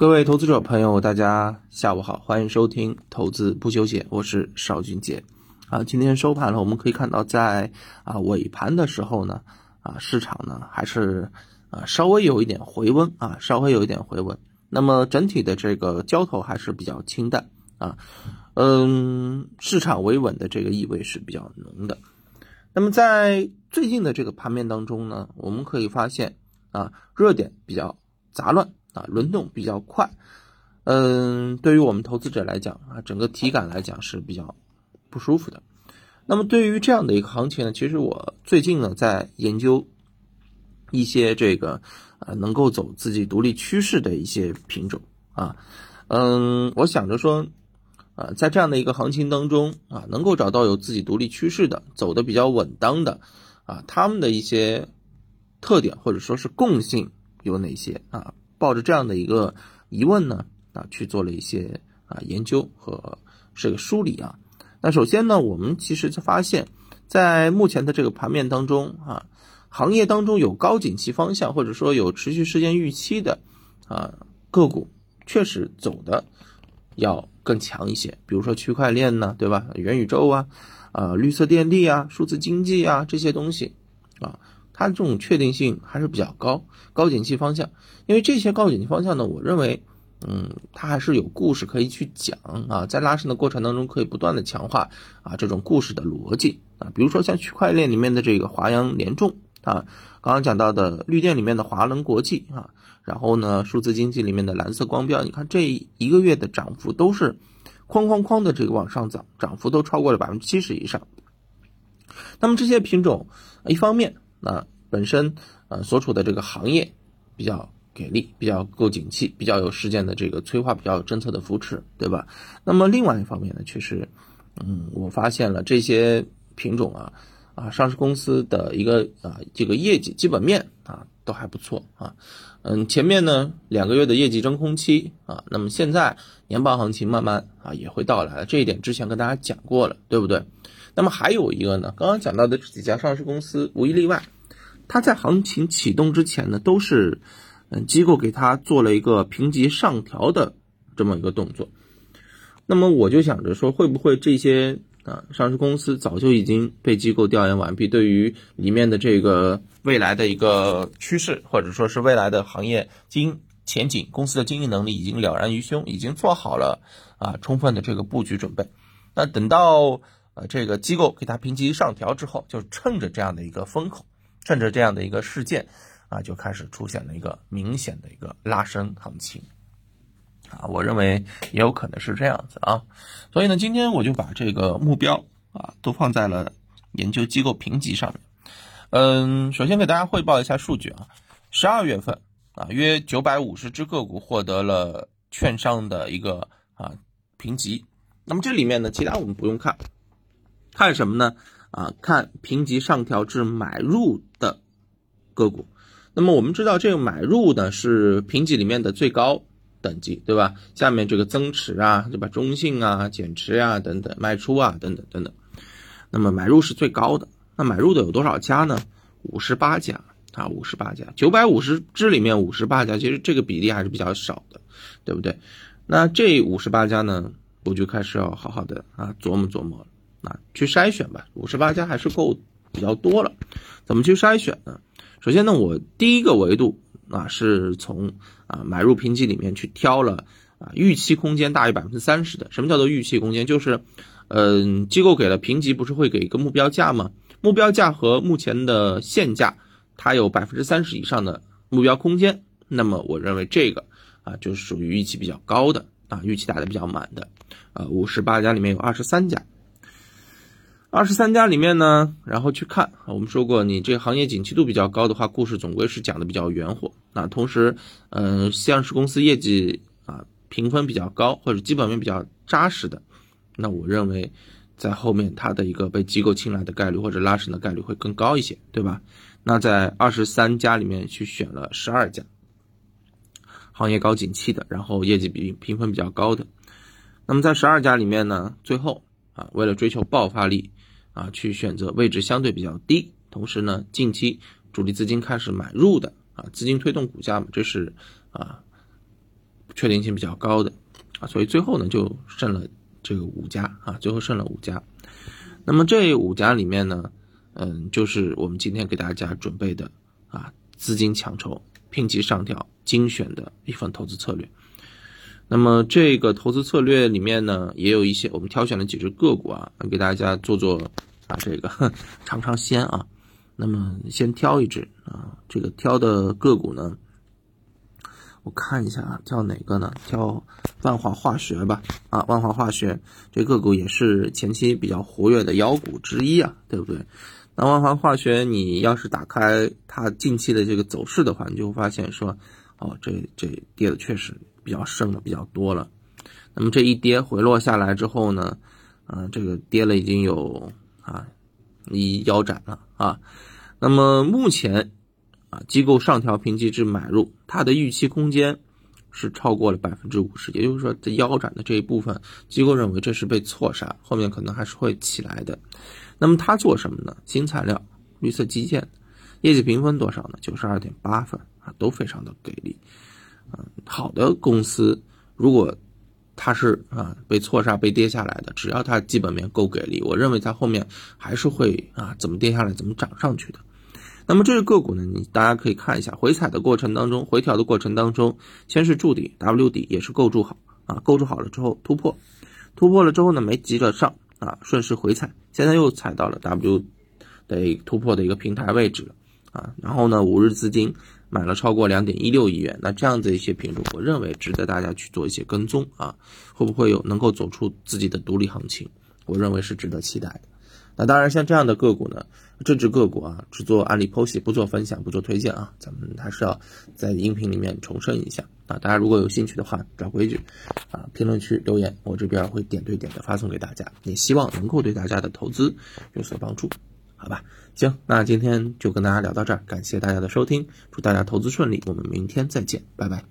各位投资者朋友，大家下午好，欢迎收听投资不休闲，我是邵俊杰。啊，今天收盘了，我们可以看到，在啊尾盘的时候呢，啊市场呢还是啊稍微有一点回温啊，稍微有一点回温。那么整体的这个交投还是比较清淡啊，嗯，市场维稳的这个意味是比较浓的。那么在最近的这个盘面当中呢，我们可以发现啊热点比较杂乱。啊，轮动比较快，嗯，对于我们投资者来讲啊，整个体感来讲是比较不舒服的。那么对于这样的一个行情呢，其实我最近呢在研究一些这个啊能够走自己独立趋势的一些品种啊，嗯，我想着说啊，在这样的一个行情当中啊，能够找到有自己独立趋势的、走的比较稳当的啊，他们的一些特点或者说是共性有哪些啊？抱着这样的一个疑问呢，啊，去做了一些啊研究和这个梳理啊。那首先呢，我们其实就发现，在目前的这个盘面当中啊，行业当中有高景气方向或者说有持续时间预期的啊个股，确实走的要更强一些。比如说区块链呢，对吧？元宇宙啊，啊，绿色电力啊，数字经济啊这些东西啊。它这种确定性还是比较高，高景气方向，因为这些高景气方向呢，我认为，嗯，它还是有故事可以去讲啊，在拉升的过程当中，可以不断的强化啊这种故事的逻辑啊，比如说像区块链里面的这个华阳联众啊，刚刚讲到的绿电里面的华能国际啊，然后呢，数字经济里面的蓝色光标，你看这一个月的涨幅都是哐哐哐的这个往上涨，涨幅都超过了百分之七十以上。那么这些品种，一方面。那本身呃所处的这个行业比较给力，比较够景气，比较有事件的这个催化，比较有政策的扶持，对吧？那么另外一方面呢，确实，嗯，我发现了这些品种啊啊上市公司的一个啊这个业绩基本面啊都还不错啊，嗯，前面呢两个月的业绩真空期啊，那么现在年报行情慢慢啊也会到来了，这一点之前跟大家讲过了，对不对？那么还有一个呢，刚刚讲到的这几家上市公司无一例外，它在行情启动之前呢，都是嗯机构给它做了一个评级上调的这么一个动作。那么我就想着说，会不会这些啊上市公司早就已经被机构调研完毕，对于里面的这个未来的一个趋势，或者说是未来的行业经前景、公司的经营能力已经了然于胸，已经做好了啊充分的这个布局准备。那等到。这个机构给它评级上调之后，就趁着这样的一个风口，趁着这样的一个事件，啊，就开始出现了一个明显的一个拉升行情，啊，我认为也有可能是这样子啊，所以呢，今天我就把这个目标啊都放在了研究机构评级上面。嗯，首先给大家汇报一下数据啊，十二月份啊，约九百五十只个股获得了券商的一个啊评级，那么这里面呢，其他我们不用看。看什么呢？啊，看评级上调至买入的个股。那么我们知道，这个买入呢是评级里面的最高等级，对吧？下面这个增持啊，对吧？中性啊，减持啊，等等，卖出啊，等等等等。那么买入是最高的。那买入的有多少家呢？五十八家啊，五十八家。九百五十只里面五十八家，其实这个比例还是比较少的，对不对？那这五十八家呢，我就开始要好好的啊琢磨琢磨了。啊，去筛选吧，五十八家还是够比较多了。怎么去筛选呢？首先呢，我第一个维度啊，是从啊买入评级里面去挑了啊预期空间大于百分之三十的。什么叫做预期空间？就是，嗯，机构给了评级，不是会给一个目标价吗？目标价和目前的现价，它有百分之三十以上的目标空间。那么我认为这个啊，就是属于预期比较高的啊，预期打的比较满的。啊，五十八家里面有二十三家。二十三家里面呢，然后去看，我们说过，你这个行业景气度比较高的话，故事总归是讲的比较圆乎。那同时，嗯，上市公司业绩啊评分比较高，或者基本面比较扎实的，那我认为在后面它的一个被机构青睐的概率或者拉升的概率会更高一些，对吧？那在二十三家里面去选了十二家行业高景气的，然后业绩比评分比较高的。那么在十二家里面呢，最后啊，为了追求爆发力。啊，去选择位置相对比较低，同时呢，近期主力资金开始买入的啊，资金推动股价嘛，这是啊，确定性比较高的啊，所以最后呢就剩了这个五家啊，最后剩了五家。那么这五家里面呢，嗯，就是我们今天给大家准备的啊，资金抢筹、评级上调、精选的一份投资策略。那么这个投资策略里面呢，也有一些我们挑选了几只个股啊，给大家做做啊这个尝尝鲜啊。那么先挑一只啊，这个挑的个股呢，我看一下啊，挑哪个呢？挑万华化学吧。啊，万华化学这个股也是前期比较活跃的妖股之一啊，对不对？那万华化学，你要是打开它近期的这个走势的话，你就会发现说，哦，这这跌的确实。比较剩的，比较多了。那么这一跌回落下来之后呢，嗯，这个跌了已经有啊一腰斩了啊。那么目前啊，机构上调评级至买入，它的预期空间是超过了百分之五十，也就是说，这腰斩的这一部分，机构认为这是被错杀，后面可能还是会起来的。那么它做什么呢？新材料、绿色基建，业绩评分多少呢？九十二点八分啊，都非常的给力。好的公司，如果它是啊被错杀、被跌下来的，只要它基本面够给力，我认为它后面还是会啊怎么跌下来怎么涨上去的。那么这个个股呢，你大家可以看一下，回踩的过程当中，回调的过程当中，先是筑底 W 底，也是构筑好啊，构筑好了之后突破，突破了之后呢没急着上啊，顺势回踩，现在又踩到了 W 的突破的一个平台位置了啊，然后呢五日资金。买了超过两点一六亿元，那这样子一些品种，我认为值得大家去做一些跟踪啊，会不会有能够走出自己的独立行情？我认为是值得期待的。那当然，像这样的个股呢，这只个股啊，只做案例剖析，不做分享，不做推荐啊，咱们还是要在音频里面重申一下啊。大家如果有兴趣的话，找规矩啊，评论区留言，我这边会点对点的发送给大家，也希望能够对大家的投资有所帮助。好吧，行，那今天就跟大家聊到这儿，感谢大家的收听，祝大家投资顺利，我们明天再见，拜拜。